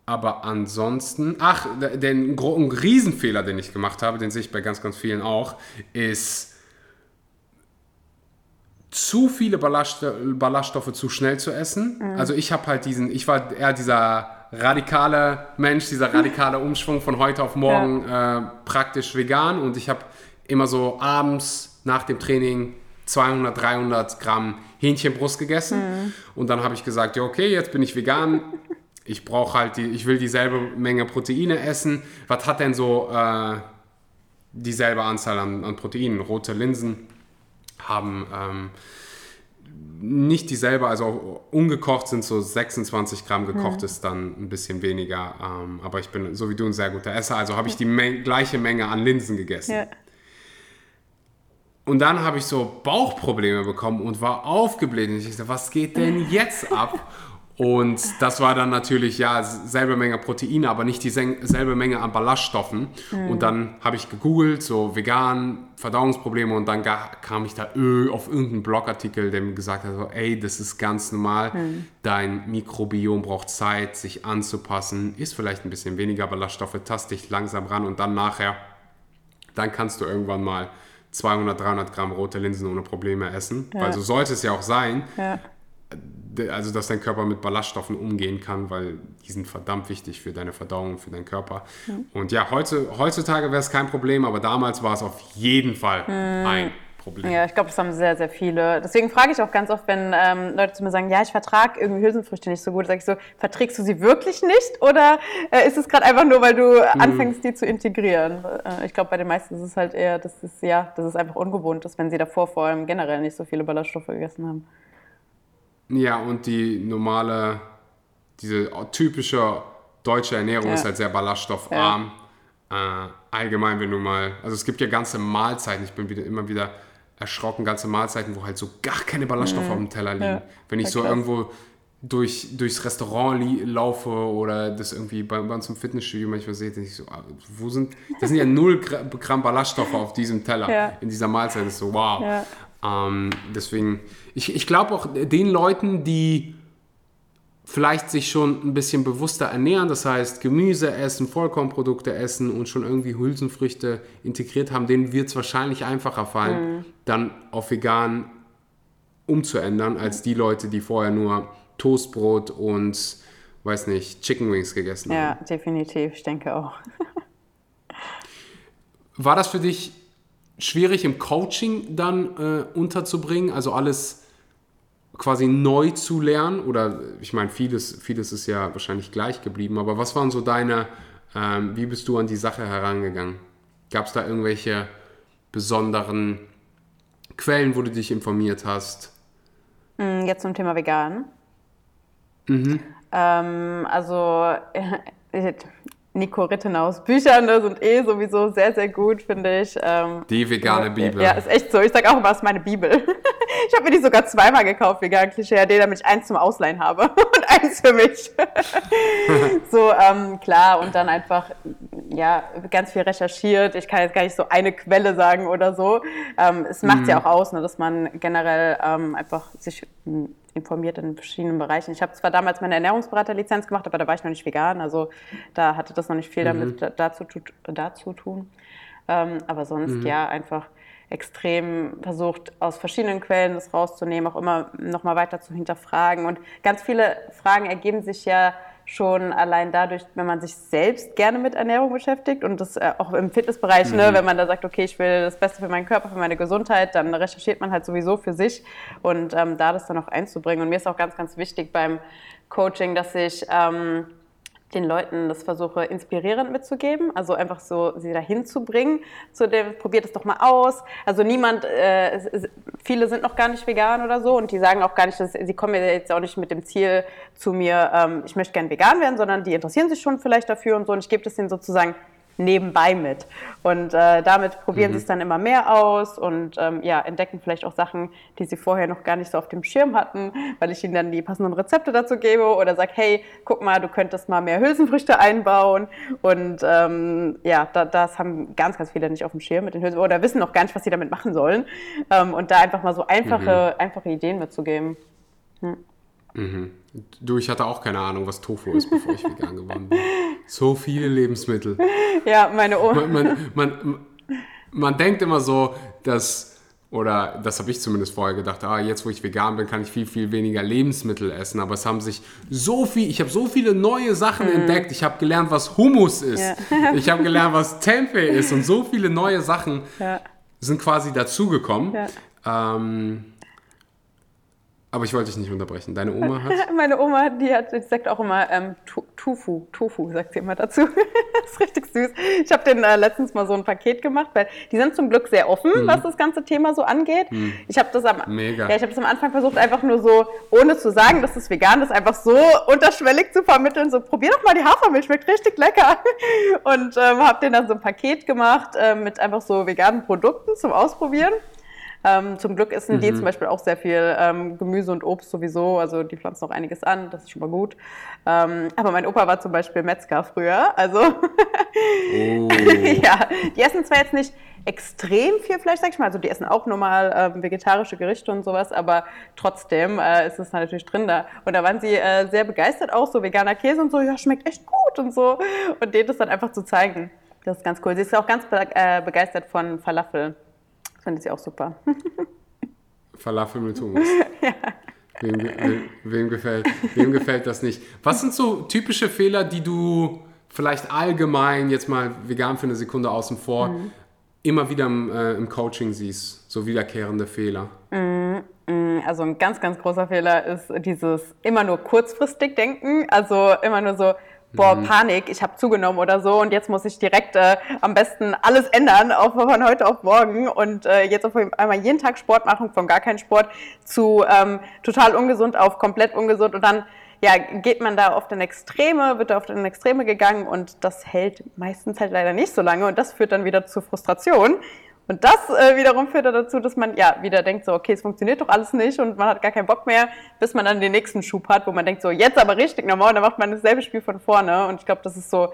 aber ansonsten, ach, der- den Riesenfehler, den ich gemacht habe, den sehe ich bei ganz, ganz vielen auch, ist zu viele Ballast, Ballaststoffe zu schnell zu essen. Also ich habe halt diesen, ich war eher dieser radikale Mensch, dieser [LAUGHS] radikale Umschwung von heute auf morgen äh, praktisch vegan. Und ich habe immer so abends nach dem Training 200, 300 Gramm Hähnchenbrust gegessen. Und dann habe ich gesagt, ja okay, jetzt bin ich vegan, ich brauche halt die, ich will dieselbe Menge Proteine essen. Was hat denn so äh, dieselbe Anzahl an, an Proteinen? Rote Linsen haben ähm, nicht dieselbe, also ungekocht sind so 26 Gramm, gekocht ist dann ein bisschen weniger. Ähm, aber ich bin so wie du ein sehr guter Esser, also habe ich die Meng gleiche Menge an Linsen gegessen. Ja. Und dann habe ich so Bauchprobleme bekommen und war aufgebläht. Und ich dachte, was geht denn [LAUGHS] jetzt ab? Und das war dann natürlich, ja, selbe Menge Proteine, aber nicht dieselbe Menge an Ballaststoffen. Und dann habe ich gegoogelt, so vegan, Verdauungsprobleme und dann kam ich da ö- auf irgendeinen Blogartikel, der mir gesagt hat, so, ey, das ist ganz normal, dein Mikrobiom braucht Zeit, sich anzupassen, ist vielleicht ein bisschen weniger Ballaststoffe, tast dich langsam ran und dann nachher dann kannst du irgendwann mal 200, 300 Gramm rote Linsen ohne Probleme essen. Weil so sollte es ja auch sein. Ja. Also, dass dein Körper mit Ballaststoffen umgehen kann, weil die sind verdammt wichtig für deine Verdauung, für deinen Körper. Und ja, heute, heutzutage wäre es kein Problem, aber damals war es auf jeden Fall ein Problem. Ja, ich glaube, das haben sehr, sehr viele. Deswegen frage ich auch ganz oft, wenn ähm, Leute zu mir sagen, ja, ich vertrage irgendwie Hülsenfrüchte nicht so gut, sage ich so, verträgst du sie wirklich nicht oder äh, ist es gerade einfach nur, weil du anfängst, die zu integrieren? Äh, ich glaube, bei den meisten ist es halt eher, dass es, ja, dass es einfach ungewohnt ist, wenn sie davor vor allem generell nicht so viele Ballaststoffe gegessen haben. Ja, und die normale, diese typische deutsche Ernährung Ja. ist halt sehr ballaststoffarm. Äh, allgemein, wenn du mal, also es gibt ja ganze Mahlzeiten, ich bin wieder immer wieder erschrocken, ganze Mahlzeiten, wo halt so gar keine Ballaststoffe auf dem Teller liegen. Ja, Wenn ich ja, so krass. irgendwo durch, durchs Restaurant laufe oder das irgendwie bei, bei uns im Fitnessstudio manchmal sehe, denke ich so, ah, wo sind, das sind ja [LAUGHS] null Gra- Gramm Ballaststoffe auf diesem Teller, Ja. in dieser Mahlzeit. Das ist so, wow. Ja. Ähm, deswegen, ich, ich glaube auch den Leuten, die vielleicht sich schon ein bisschen bewusster ernähren, das heißt Gemüse essen, Vollkornprodukte essen und schon irgendwie Hülsenfrüchte integriert haben, denen wird es wahrscheinlich einfacher fallen, dann auf vegan umzuändern, als die Leute, die vorher nur Toastbrot und, weiß nicht, Chicken Wings gegessen haben. Ja, definitiv, ich denke auch. War das für dich schwierig im Coaching dann äh, unterzubringen, also alles quasi neu zu lernen? Oder ich meine, vieles, vieles ist ja wahrscheinlich gleich geblieben, aber was waren so deine, ähm, wie bist du an die Sache herangegangen? Gab es da irgendwelche besonderen Quellen, wo du dich informiert hast? Mm, jetzt zum Thema Vegan. Mhm. Ähm, also [LAUGHS] Nico Rittenaus Bücher ne, sind eh sowieso sehr, sehr gut, finde ich. Ähm, die vegane Bibel. Ja, ist echt so. Ich sage auch immer, es ist meine Bibel. [LAUGHS] ich habe mir die sogar zweimal gekauft, vegan Klischee, damit ich eins zum Ausleihen habe [LAUGHS] und eins für mich. [LAUGHS] so, ähm, klar, und dann einfach, ja, ganz viel recherchiert. Ich kann jetzt gar nicht so eine Quelle sagen oder so. Ähm, es macht mhm. ja auch aus, ne, dass man generell ähm, einfach sich informiert in verschiedenen Bereichen. Ich habe zwar damals meine Ernährungsberaterlizenz gemacht, aber da war ich noch nicht vegan, also da hatte das noch nicht viel damit mhm. dazu, dazu tun. Ähm, aber sonst mhm. ja einfach extrem versucht, aus verschiedenen Quellen das rauszunehmen, auch immer nochmal weiter zu hinterfragen. Und ganz viele Fragen ergeben sich ja schon allein dadurch, wenn man sich selbst gerne mit Ernährung beschäftigt und das äh, auch im Fitnessbereich, ne, mhm. ne, wenn man da sagt, okay, ich will das Beste für meinen Körper, für meine Gesundheit, dann recherchiert man halt sowieso für sich und ähm, da das dann auch einzubringen. Und mir ist auch ganz, ganz wichtig beim Coaching, dass ich ähm, den Leuten das versuche, inspirierend mitzugeben, also einfach so sie dahin zu bringen, zu dem, probiert es doch mal aus. Also niemand, äh, viele sind noch gar nicht vegan oder so und die sagen auch gar nicht, dass, sie kommen jetzt auch nicht mit dem Ziel zu mir, ähm, ich möchte gerne vegan werden, sondern die interessieren sich schon vielleicht dafür und so und ich gebe das denen sozusagen nebenbei mit. Und äh, damit probieren mhm. sie es dann immer mehr aus und ähm, ja, entdecken vielleicht auch Sachen, die sie vorher noch gar nicht so auf dem Schirm hatten, weil ich ihnen dann die passenden Rezepte dazu gebe oder sage, hey, guck mal, du könntest mal mehr Hülsenfrüchte einbauen. Und ähm, ja, da, das haben ganz, ganz viele nicht auf dem Schirm mit den Hülsen oder wissen noch gar nicht, was sie damit machen sollen. Ähm, und da einfach mal so einfache, mhm. einfache Ideen mitzugeben. Hm. Mhm. Du, ich hatte auch keine Ahnung, was Tofu ist, bevor ich vegan geworden bin. So viele Lebensmittel. [LAUGHS] Ja, meine Oma. Man, man, man, man, denkt immer so, dass, oder das habe ich zumindest vorher gedacht, ah, jetzt wo ich vegan bin, kann ich viel, viel weniger Lebensmittel essen. Aber es haben sich so viel, ich habe so viele neue Sachen mhm. entdeckt. Ich habe gelernt, was Hummus ist. Ja. Ich habe gelernt, was Tempeh ist. Und so viele neue Sachen ja. sind quasi dazugekommen. Ja. Ähm, aber ich wollte dich nicht unterbrechen. Deine Oma hat. [LAUGHS] Meine Oma, die, hat, die sagt auch immer ähm, Tofu. Tofu sagt sie immer dazu. [LAUGHS] das ist richtig süß. Ich habe den äh, letztens mal so ein Paket gemacht, weil die sind zum Glück sehr offen, mhm. was das ganze Thema so angeht. Mhm. Ich habe das am Mega. Ja, ich habe das am Anfang versucht, einfach nur so, ohne zu sagen, dass es vegan ist, einfach so unterschwellig zu vermitteln. So, probier doch mal die Hafermilch, schmeckt richtig lecker. [LAUGHS] Und ähm, habe denen dann so ein Paket gemacht äh, mit einfach so veganen Produkten zum Ausprobieren. Ähm, zum Glück essen mhm. die zum Beispiel auch sehr viel ähm, Gemüse und Obst sowieso. Also die pflanzen auch einiges an, das ist schon mal gut. Ähm, aber mein Opa war zum Beispiel Metzger früher. Also oh. [LAUGHS] ja, die essen zwar jetzt nicht extrem viel Fleisch, sag ich mal. Also die essen auch normal ähm, vegetarische Gerichte und sowas, aber trotzdem äh, ist es natürlich drin da. Und da waren sie äh, sehr begeistert auch, so veganer Käse und so, ja, schmeckt echt gut und so. Und denen das dann einfach zu zeigen. Das ist ganz cool. Sie ist auch ganz be äh, begeistert von Falafel. Fand ich auch super. Falafel mit Hummus. ja. Wem, wem, wem, gefällt, wem gefällt das nicht? Was sind so typische Fehler, die du vielleicht allgemein, jetzt mal vegan für eine Sekunde außen vor, mhm. immer wieder im, äh, im, Coaching siehst? So wiederkehrende Fehler? Mhm. mhm. Also ein ganz, ganz großer Fehler ist dieses immer nur kurzfristig denken. Also immer nur so, boah, mhm. Panik, ich habe zugenommen oder so und jetzt muss ich direkt äh, am besten alles ändern, auch von heute auf morgen und äh, jetzt auf einmal jeden Tag Sport machen, von gar keinen Sport zu ähm, total ungesund auf komplett ungesund und dann ja, geht man da oft in Extreme, wird da oft in Extreme gegangen und das hält meistens halt leider nicht so lange und das führt dann wieder zu Frustration und das äh, wiederum führt dazu, dass man ja wieder denkt, so, okay, es funktioniert doch alles nicht und man hat gar keinen Bock mehr, bis man dann den nächsten Schub hat, wo man denkt, so, jetzt aber richtig normal und dann macht man dasselbe Spiel von vorne. Und ich glaube, das ist so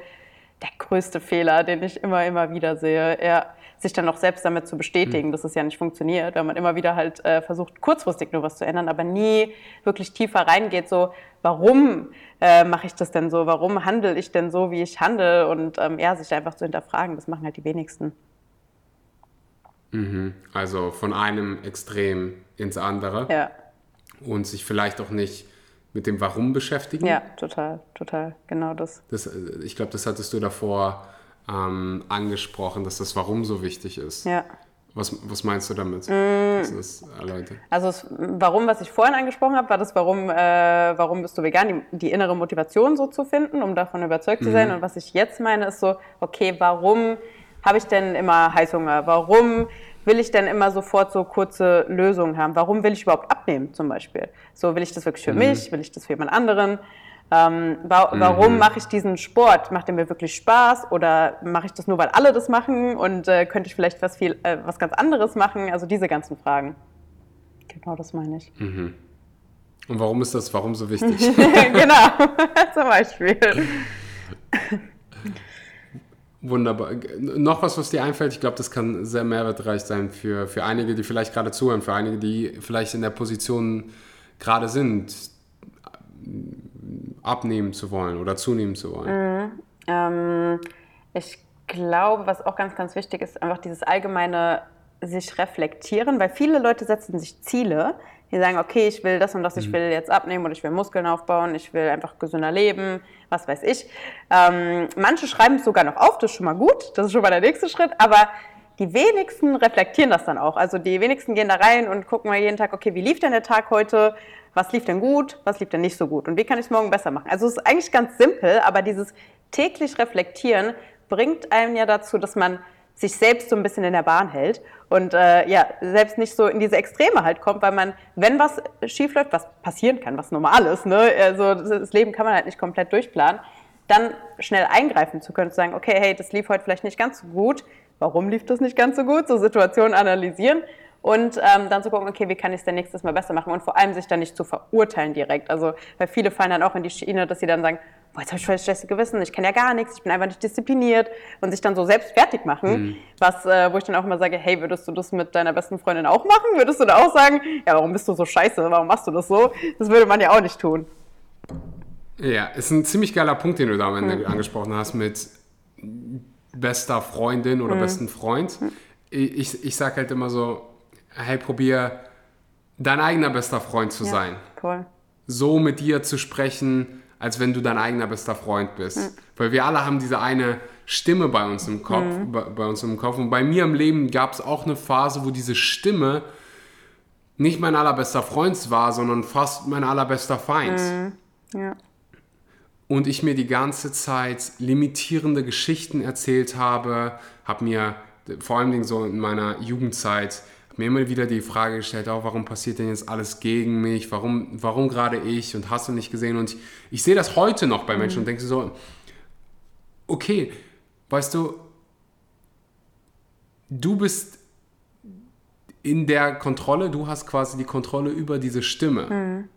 der größte Fehler, den ich immer, immer wieder sehe. Ja, sich dann auch selbst damit zu bestätigen, mhm. dass es ja nicht funktioniert, weil man immer wieder halt äh, versucht, kurzfristig nur was zu ändern, aber nie wirklich tiefer reingeht, so, warum äh, mache ich das denn so? Warum handle ich denn so, wie ich handle? Und ähm, ja, sich einfach zu hinterfragen, das machen halt die wenigsten. Mhm. Also von einem Extrem ins andere. Ja. Und sich vielleicht auch nicht mit dem Warum beschäftigen. Ja, total, total, genau das. das äh, ich glaube, das hattest du davor ähm, angesprochen, dass das Warum so wichtig ist. Ja. Was, was meinst du damit? Mm. Ist, Leute. Also das Warum, was ich vorhin angesprochen habe, war das Warum, äh, warum bist du vegan? Die, die, innere Motivation so zu finden, um davon überzeugt zu sein. Mhm. Und was ich jetzt meine, ist so, okay, warum habe ich denn immer Heißhunger? Warum will ich denn immer sofort so kurze Lösungen haben? Warum will ich überhaupt abnehmen zum Beispiel? So will ich das wirklich für mhm. mich? Will ich das für jemand anderen? Ähm, wa mhm. Warum mache ich diesen Sport? Macht er mir wirklich Spaß oder mache ich das nur, weil alle das machen und äh, könnte ich vielleicht was, viel, äh, was ganz anderes machen? Also diese ganzen Fragen. Genau, das meine ich. Mhm. Und warum ist das, warum so wichtig? [LAUGHS] genau, [LAUGHS] zum Beispiel. [LAUGHS] Wunderbar. Noch was, was dir einfällt? Ich glaube, das kann sehr mehrwertreich sein für, für einige, die vielleicht gerade zuhören, für einige, die vielleicht in der Position gerade sind, abnehmen zu wollen oder zunehmen zu wollen? Mhm. Ähm, ich glaube, was auch ganz, ganz wichtig ist, einfach dieses allgemeine sich reflektieren, weil viele Leute setzen sich Ziele, die sagen, okay, ich will das und das, ich mhm. will jetzt abnehmen oder ich will Muskeln aufbauen, ich will einfach gesünder leben, was weiß ich. Ähm, manche schreiben es sogar noch auf, das ist schon mal gut, das ist schon mal der nächste Schritt, aber die wenigsten reflektieren das dann auch. Also die wenigsten gehen da rein und gucken mal jeden Tag, okay, wie lief denn der Tag heute? Was lief denn gut? Was lief denn nicht so gut? Und wie kann ich es morgen besser machen? Also es ist eigentlich ganz simpel, aber dieses täglich Reflektieren bringt einen ja dazu, dass man sich selbst so ein bisschen in der Bahn hält und äh, ja, selbst nicht so in diese Extreme halt kommt, weil man, wenn was schief läuft, was passieren kann, was normal ist, ne? also das Leben kann man halt nicht komplett durchplanen, dann schnell eingreifen zu können, zu sagen, okay, hey, das lief heute vielleicht nicht ganz so gut, warum lief das nicht ganz so gut, so Situationen analysieren und ähm, dann zu gucken, okay, wie kann ich es denn nächstes Mal besser machen und vor allem sich dann nicht zu verurteilen direkt. Also, weil viele fallen dann auch in die Schiene, dass sie dann sagen, boah, jetzt habe ich voll das schlechte Gewissen, ich kenne ja gar nichts, ich bin einfach nicht diszipliniert und sich dann so selbst fertig machen, mhm. was, äh, wo ich dann auch immer sage, hey, würdest du das mit deiner besten Freundin auch machen? Würdest du da auch sagen, ja, warum bist du so scheiße, warum machst du das so? Das würde man ja auch nicht tun. Ja, ist ein ziemlich geiler Punkt, den du da am Ende mhm. angesprochen hast mit bester Freundin oder mhm. besten Freund. Mhm. Ich, ich sage halt immer so, hey, probier dein eigener bester Freund zu ja, sein. Cool. So mit dir zu sprechen, als wenn du dein eigener bester Freund bist. Mhm. Weil wir alle haben diese eine Stimme bei uns im Kopf, mhm. bei, bei, uns im Kopf. Und bei mir im Leben gab es auch eine Phase, wo diese Stimme nicht mein allerbester Freund war, sondern fast mein allerbester Feind. Mhm. Ja. Und ich mir die ganze Zeit limitierende Geschichten erzählt habe, habe mir vor allen Dingen so in meiner Jugendzeit mir immer wieder die Frage gestellt, auch warum passiert denn jetzt alles gegen mich, warum, warum gerade ich und hast du nicht gesehen und ich, ich sehe das heute noch bei Menschen mhm. und denke so, okay, weißt du, du bist in der Kontrolle, du hast quasi die Kontrolle über diese Stimme. Mhm.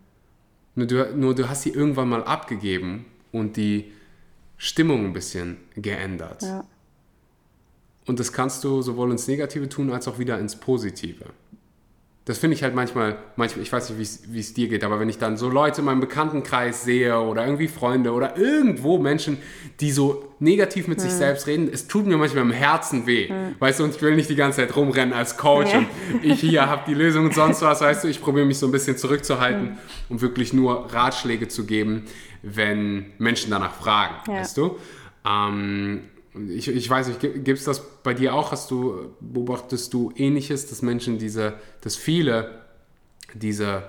Nur, du, nur du hast sie irgendwann mal abgegeben und die Stimmung ein bisschen geändert. Ja. Und das kannst du sowohl ins Negative tun als auch wieder ins Positive. Das finde ich halt manchmal, manchmal, ich weiß nicht, wie es dir geht, aber wenn ich dann so Leute in meinem Bekanntenkreis sehe oder irgendwie Freunde oder irgendwo Menschen, die so negativ mit hm. sich selbst reden, es tut mir manchmal im Herzen weh. Hm. Weißt du, und ich will nicht die ganze Zeit rumrennen als Coach ja. und ich hier habe die Lösung und sonst was, weißt du, ich probiere mich so ein bisschen zurückzuhalten, hm. um wirklich nur Ratschläge zu geben, wenn Menschen danach fragen, ja. weißt du. Ähm, ich, ich weiß nicht, gibt es das bei dir auch? Hast du, beobachtest du ähnliches, dass Menschen diese, dass viele diese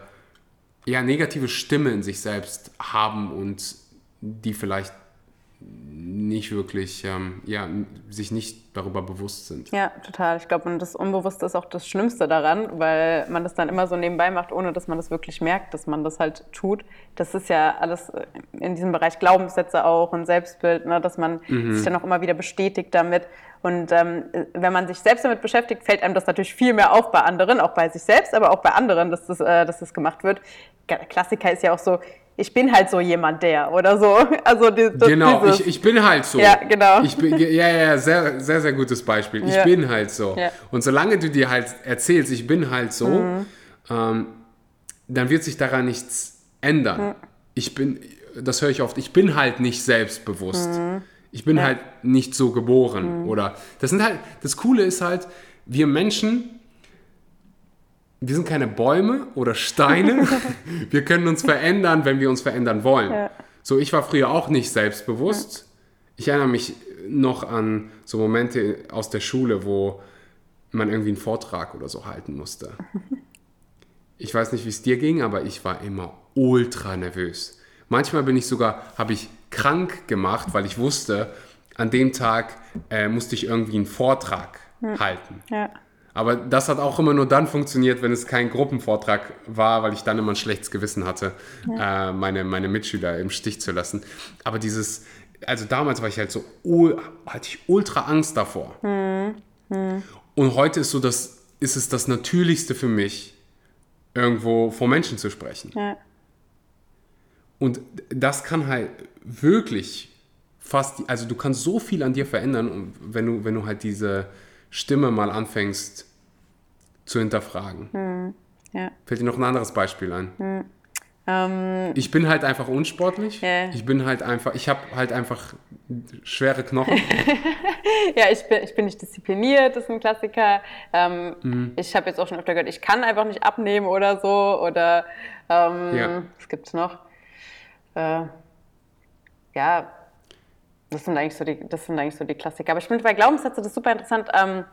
ja, negative Stimme in sich selbst haben und die vielleicht nicht wirklich, ähm, ja, sich nicht darüber bewusst sind. Ja, total. Ich glaube, das Unbewusste ist auch das Schlimmste daran, weil man das dann immer so nebenbei macht, ohne dass man das wirklich merkt, dass man das halt tut. Das ist ja alles in diesem Bereich Glaubenssätze auch und Selbstbild, ne, dass man mhm. sich dann auch immer wieder bestätigt damit. Und ähm, wenn man sich selbst damit beschäftigt, fällt einem das natürlich viel mehr auf bei anderen, auch bei sich selbst, aber auch bei anderen, dass das, äh, dass das gemacht wird. Der Klassiker ist ja auch so, ich bin halt so jemand der oder so. [LAUGHS] Also die, das, genau, ich, ich bin halt so. Ja, genau. Ich bin, ja, ja, sehr, sehr, sehr gutes Beispiel. Ich ja. bin halt so. Ja. Und solange du dir halt erzählst, ich bin halt so, mhm. ähm, dann wird sich daran nichts ändern. Mhm. Ich bin, das höre ich oft, ich bin halt nicht selbstbewusst. Mhm. Ich bin ja. halt nicht so geboren. Mhm. Oder das sind halt, das Coole ist halt, wir Menschen wir sind keine Bäume oder Steine. [LAUGHS] wir können uns verändern, wenn wir uns verändern wollen. Ja. So, ich war früher auch nicht selbstbewusst. Ich erinnere mich noch an so Momente aus der Schule, wo man irgendwie einen Vortrag oder so halten musste. [LAUGHS] Ich weiß nicht, wie es dir ging, aber ich war immer ultra nervös. Manchmal bin ich sogar, habe ich krank gemacht, weil ich wusste, an dem Tag äh, musste ich irgendwie einen Vortrag ja. halten. Ja. Aber das hat auch immer nur dann funktioniert, wenn es kein Gruppenvortrag war, weil ich dann immer ein schlechtes Gewissen hatte, ja. äh, meine, meine Mitschüler im Stich zu lassen. Aber dieses, also damals war ich halt so, hatte ich ultra Angst davor. Mhm. Mhm. Und heute ist so das, ist es das Natürlichste für mich, irgendwo vor Menschen zu sprechen. Ja. Und das kann halt wirklich fast, also du kannst so viel an dir verändern, wenn du, wenn du halt diese Stimme mal anfängst zu hinterfragen. Hm, ja. Fällt dir noch ein anderes Beispiel ein? Hm. Ähm, ich bin halt einfach unsportlich. Yeah. Ich bin halt einfach, ich habe halt einfach schwere Knochen. [LAUGHS] ja, ich bin, ich bin nicht diszipliniert, das ist ein Klassiker. Ähm, mhm. Ich habe jetzt auch schon öfter gehört, ich kann einfach nicht abnehmen oder so. Oder ähm, ja. was gibt es noch? Äh, ja, das sind, eigentlich so die, das sind eigentlich so die Klassiker. Aber ich finde bei Glaubenssätze das ist super interessant. Ähm,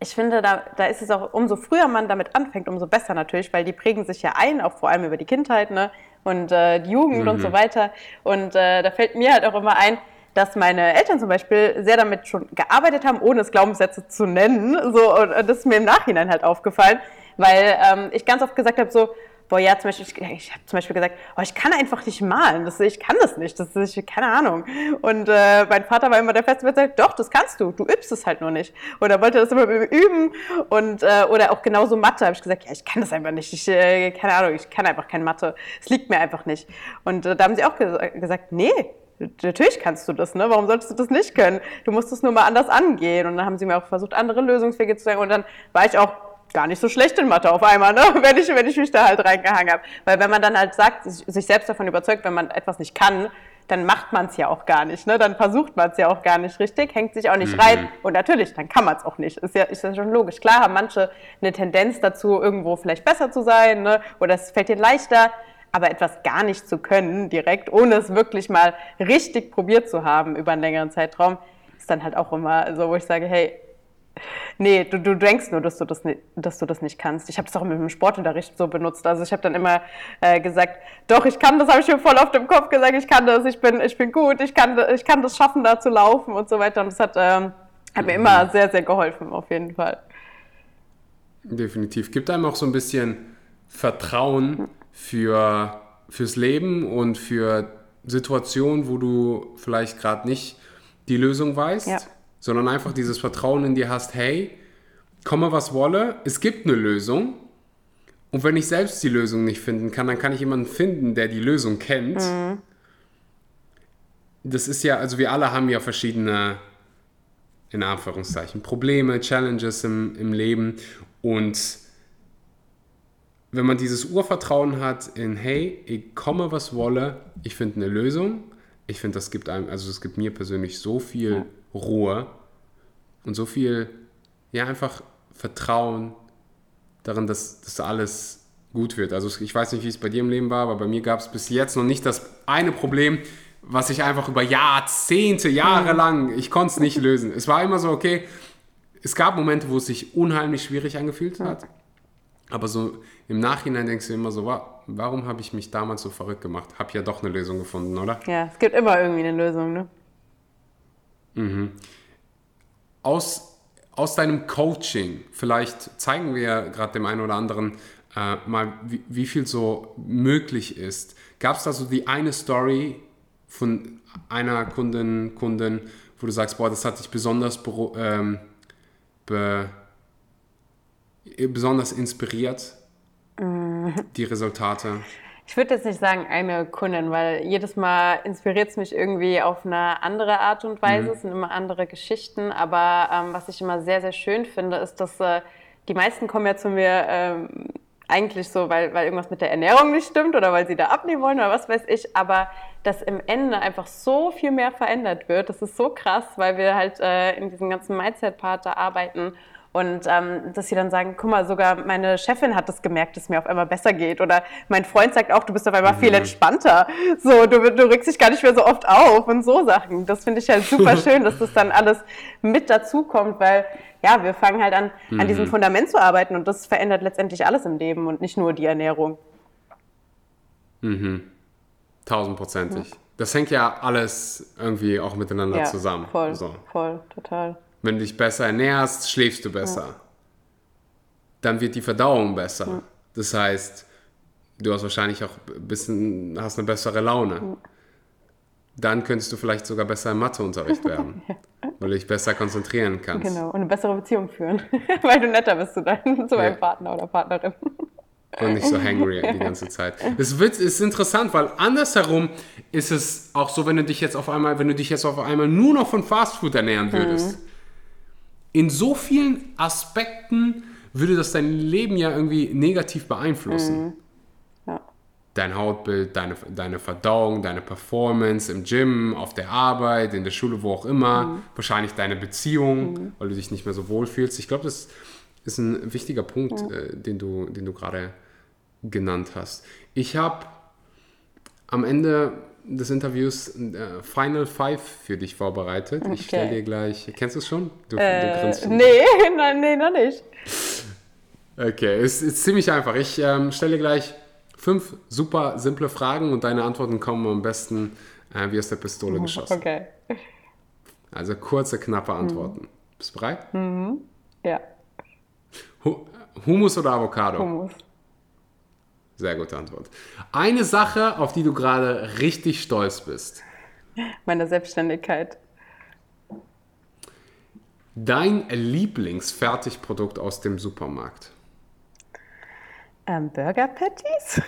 ich finde, da, da ist es auch, umso früher man damit anfängt, umso besser natürlich, weil die prägen sich ja ein, auch vor allem über die Kindheit ne? und äh, die Jugend mhm. und so mhm. weiter. Und äh, da fällt mir halt auch immer ein, dass meine Eltern zum Beispiel sehr damit schon gearbeitet haben, ohne es Glaubenssätze zu nennen. So, und das ist mir im Nachhinein halt aufgefallen, weil ähm, ich ganz oft gesagt habe, so, boah, ja, zum Beispiel, ich, ich habe zum Beispiel gesagt, oh, ich kann einfach nicht malen, das, ich kann das nicht, das ist, keine Ahnung. Und äh, mein Vater war immer der Feste, der sagt, doch, das kannst du, du übst es halt nur nicht. Oder wollte das immer üben und, äh, oder auch genauso Mathe, habe ich gesagt, ja, ich kann das einfach nicht, ich, äh, keine Ahnung, ich kann einfach kein Mathe, es liegt mir einfach nicht. Und äh, da haben sie auch ges gesagt, nee, Natürlich kannst du das, ne? Warum solltest du das nicht können? Du musst es nur mal anders angehen. Und dann haben sie mir auch versucht, andere Lösungswege zu sagen. Und dann war ich auch gar nicht so schlecht in Mathe auf einmal, ne? [LAUGHS] wenn, ich, wenn ich mich da halt reingehangen habe. Weil wenn man dann halt sagt, sich selbst davon überzeugt, wenn man etwas nicht kann, dann macht man es ja auch gar nicht. Ne? Dann versucht man es ja auch gar nicht richtig, hängt sich auch nicht mhm. rein. Und natürlich, dann kann man es auch nicht. Ist ja, ist ja schon logisch. Klar haben manche eine Tendenz dazu, irgendwo vielleicht besser zu sein ne? oder es fällt ihnen leichter. Aber etwas gar nicht zu können, direkt, ohne es wirklich mal richtig probiert zu haben über einen längeren Zeitraum, ist dann halt auch immer so, wo ich sage, hey, Nee, du, du denkst nur, dass du das nicht, dass du das nicht kannst. Ich habe das auch mit dem Sportunterricht so benutzt. Also ich habe dann immer äh, gesagt, doch, ich kann das, habe ich mir voll auf dem Kopf gesagt, ich kann das, ich bin, ich bin gut, ich kann, ich kann das schaffen, da zu laufen und so weiter. Und das hat, ähm, hat mir immer sehr, sehr geholfen, auf jeden Fall. Definitiv. Gibt einem auch so ein bisschen Vertrauen für, fürs Leben und für Situationen, wo du vielleicht gerade nicht die Lösung weißt. Ja sondern einfach dieses Vertrauen in dir hast, hey, komme was wolle, es gibt eine Lösung. Und wenn ich selbst die Lösung nicht finden kann, dann kann ich jemanden finden, der die Lösung kennt. Mhm. Das ist ja, also wir alle haben ja verschiedene, in Anführungszeichen, Probleme, Challenges im, im Leben. Und wenn man dieses Urvertrauen hat in, hey, ich komme was wolle, ich finde eine Lösung. Ich finde, das gibt einem, also es gibt mir persönlich so viel. Ruhe und so viel, ja, einfach Vertrauen darin, dass das alles gut wird. Also ich weiß nicht, wie es bei dir im Leben war, aber bei mir gab es bis jetzt noch nicht das eine Problem, was ich einfach über Jahrzehnte, Jahre lang, ich konnte es nicht lösen. Es war immer so, okay, es gab Momente, wo es sich unheimlich schwierig angefühlt hat, aber so im Nachhinein denkst du immer so, warum habe ich mich damals so verrückt gemacht? Habe ja doch eine Lösung gefunden, oder? Ja, es gibt immer irgendwie eine Lösung, ne? Mhm. Aus, aus deinem Coaching, vielleicht zeigen wir gerade dem einen oder anderen äh, mal, wie, wie, viel so möglich ist. Gab es da so die eine Story von einer Kundin, Kundin, wo du sagst, boah, das hat dich besonders, ähm, be, besonders inspiriert, mhm. die Resultate? Ich würde jetzt nicht sagen eine Kundin, weil jedes Mal inspiriert es mich irgendwie auf eine andere Art und Weise. Mhm. Es sind immer andere Geschichten. Aber ähm, was ich immer sehr, sehr schön finde, ist, dass äh, die meisten kommen ja zu mir ähm, eigentlich so, weil, weil irgendwas mit der Ernährung nicht stimmt oder weil sie da abnehmen wollen oder was weiß ich. Aber dass im Ende einfach so viel mehr verändert wird, das ist so krass, weil wir halt äh, in diesem ganzen Mindset-Part da arbeiten Und ähm, dass sie dann sagen, guck mal, sogar meine Chefin hat das gemerkt, dass es mir auf einmal besser geht. Oder mein Freund sagt auch, du bist auf einmal viel entspannter. So, du, du regst dich gar nicht mehr so oft auf und so Sachen. Das finde ich halt super [LAUGHS] schön, dass das dann alles mit dazu kommt, weil ja, wir fangen halt an, an diesem Fundament zu arbeiten und das verändert letztendlich alles im Leben und nicht nur die Ernährung. Tausendprozentig. Das hängt ja alles irgendwie auch miteinander Ja, zusammen. voll, So. voll, total. Wenn du dich besser ernährst, schläfst du besser. Dann wird die Verdauung besser. Das heißt, du hast wahrscheinlich auch ein bisschen, hast eine bessere Laune. Dann könntest du vielleicht sogar besser im Matheunterricht werden, [LAUGHS] weil du dich besser konzentrieren kannst. Genau, und eine bessere Beziehung führen, [LAUGHS] weil du netter bist zu, deinem, zu deinem Ja. Partner oder Partnerin. und nicht so hangry die ganze Zeit. Es ist interessant, weil andersherum ist es auch so, wenn du dich jetzt auf einmal, wenn du dich jetzt auf einmal nur noch von Fastfood ernähren würdest. In so vielen Aspekten würde das dein Leben ja irgendwie negativ beeinflussen. Ja. Dein Hautbild, deine, deine Verdauung, deine Performance im Gym, auf der Arbeit, in der Schule, wo auch immer. Wahrscheinlich deine Beziehung, weil du dich nicht mehr so wohl fühlst. Ich glaube, das ist ein wichtiger Punkt, äh, den du, den du gerade genannt hast. Ich habe am Ende des Interviews äh, Final Five für dich vorbereitet. Ich stelle Okay. dir gleich. Kennst du es schon? Du, du Äh, grinst schon. nee, [LAUGHS] nein, nee, noch nicht. Okay, es ist ziemlich einfach. Ich ähm, stelle dir gleich fünf super simple Fragen und deine Antworten kommen am besten äh, wie aus der Pistole geschossen. Okay. Also kurze, knappe Antworten. Bist du bereit? Ja, Hu Hummus oder Avocado? Hummus. Sehr gute Antwort. Eine Sache, auf die du gerade richtig stolz bist. Meine Selbstständigkeit. Dein Lieblingsfertigprodukt aus dem Supermarkt. Ähm, Burger Patties?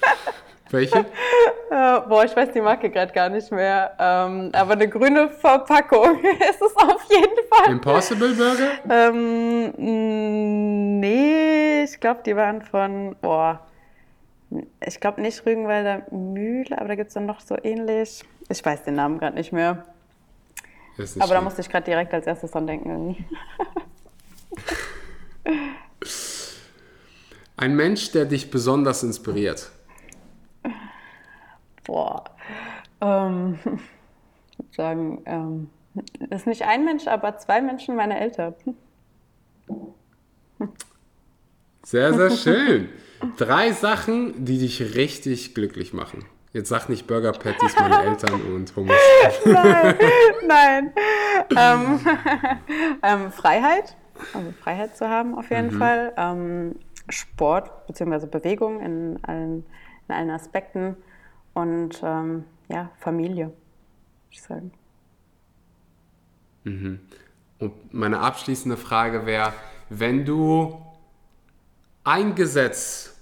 [LAUGHS] Welche? [LAUGHS] Äh, boah, ich weiß die Marke gerade gar nicht mehr. Ähm, aber eine grüne Verpackung [LAUGHS] ist es auf jeden Fall. Impossible Burger? Ähm, nee, ich glaube, die waren von, boah, ich glaube nicht Rügenwalder Mühle, aber da gibt es dann noch so ähnlich. Ich weiß den Namen gerade nicht mehr. Aber da schlimm. musste ich gerade direkt als erstes dran denken. Irgendwie. [LAUGHS] Ein Mensch, der dich besonders inspiriert. Boah. Ähm, [LAUGHS] ich würde sagen, ähm, das ist nicht ein Mensch, aber zwei Menschen, meine Eltern. Sehr, sehr [LAUGHS] schön. Drei Sachen, die dich richtig glücklich machen. Jetzt sag nicht Burger Patties, meine [LAUGHS] Eltern und Hummus. Nein, nein. Ähm, ähm, Freiheit, also Freiheit zu haben auf jeden Fall. Ähm, Sport bzw. Bewegung in allen, in allen Aspekten und ähm, ja, Familie, würde ich sagen. Und meine abschließende Frage wäre, wenn du ein Gesetz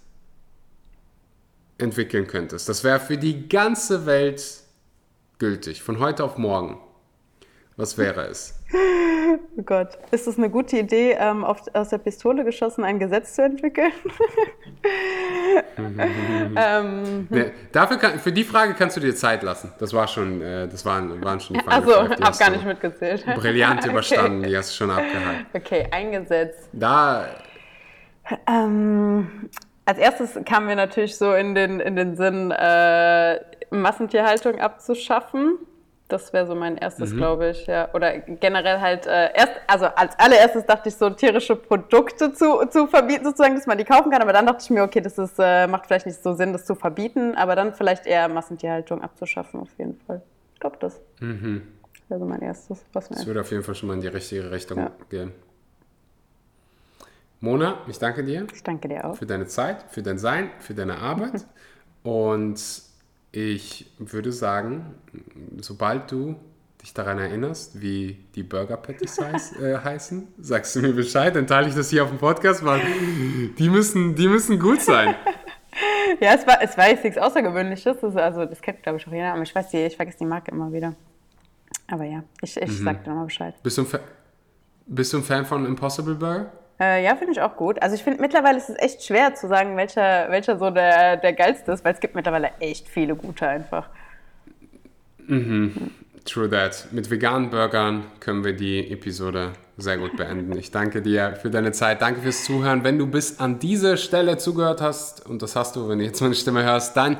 entwickeln könntest, das wäre für die ganze Welt gültig, von heute auf morgen. Was wäre es? Oh Gott, ist es eine gute Idee, ähm, auf, aus der Pistole geschossen ein Gesetz zu entwickeln? [LAUGHS] ähm, dafür kann, für die Frage kannst du dir Zeit lassen. Das war schon, äh, das waren, waren schon die Final also, hab gar nicht mitgezählt. Brillant [LAUGHS] Okay. überstanden, die hast du schon abgehakt. Okay, eingesetzt. Da, Ähm, als erstes kam mir natürlich so in den, in den Sinn, äh, Massentierhaltung abzuschaffen. Das wäre so mein erstes, glaube ich, ja. Oder generell halt äh, erst, also als allererstes dachte ich so, tierische Produkte zu, zu verbieten, sozusagen, dass man die kaufen kann. Aber dann dachte ich mir, okay, das ist, äh, macht vielleicht nicht so Sinn, das zu verbieten, aber dann vielleicht eher Massentierhaltung abzuschaffen, auf jeden Fall. Ich glaube, das wäre so mein erstes, was mir das würde auf jeden Fall schon mal in die richtige Richtung Ja. gehen. Mona, ich danke dir. Ich danke dir auch. für deine Zeit, für dein Sein, für deine Arbeit. [LAUGHS] Und ich würde sagen, sobald du dich daran erinnerst, wie die Burger Patties heiß, äh, heißen, sagst du mir Bescheid, dann teile ich das hier auf dem Podcast, weil die müssen, die müssen gut sein. [LAUGHS] Ja, es war, es war jetzt nichts Außergewöhnliches. Das, also, das kennt, glaube ich, auch jeder. Aber ich weiß die, ich vergesse die Marke immer wieder. Aber ja, ich, ich sag dir nochmal Bescheid. Bist du, ein Fa bist du ein Fan von Impossible Burger? Äh, ja, finde ich auch gut. Also ich finde, mittlerweile ist es echt schwer zu sagen, welcher, welcher so der, der geilste ist, weil es gibt mittlerweile echt viele gute einfach. True that. Mit veganen Burgern können wir die Episode sehr gut beenden. Ich danke dir für deine Zeit. Danke fürs Zuhören. Wenn du bis an diese Stelle zugehört hast, und das hast du, wenn du jetzt meine Stimme hörst, dann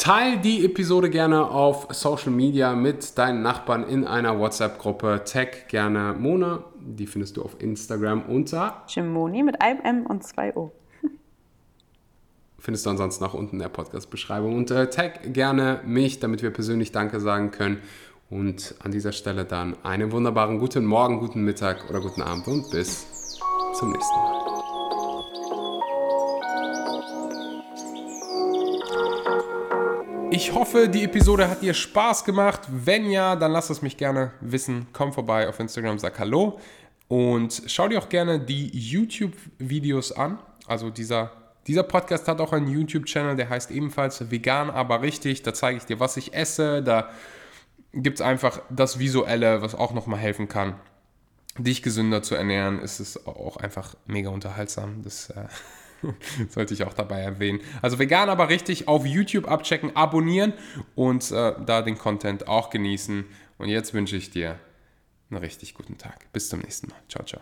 teil die Episode gerne auf Social Media mit deinen Nachbarn in einer WhatsApp-Gruppe. Tag gerne Mona. Die findest du auf Instagram unter Jimoni mit einem M und zwei O. Findest du ansonsten auch unten in der Podcast-Beschreibung. Und äh, tag gerne mich, damit wir persönlich Danke sagen können. Und an dieser Stelle dann einen wunderbaren guten Morgen, guten Mittag oder guten Abend und bis zum nächsten Mal. Ich hoffe, die Episode hat dir Spaß gemacht. Wenn ja, dann lass es mich gerne wissen. Komm vorbei auf Instagram, sag Hallo. Und schau dir auch gerne die YouTube-Videos an. Also dieser, dieser Podcast hat auch einen YouTube-Channel, der heißt ebenfalls Vegan, aber richtig. Da zeige ich dir, was ich esse. Da gibt es einfach das Visuelle, was auch nochmal helfen kann, dich gesünder zu ernähren. Es ist auch einfach mega unterhaltsam. Das äh, [LAUGHS] [LAUGHS] sollte ich auch dabei erwähnen. Also vegan, aber richtig auf YouTube abchecken, abonnieren und äh, da den Content auch genießen. Und jetzt wünsche ich dir einen richtig guten Tag. Bis zum nächsten Mal. Ciao, ciao.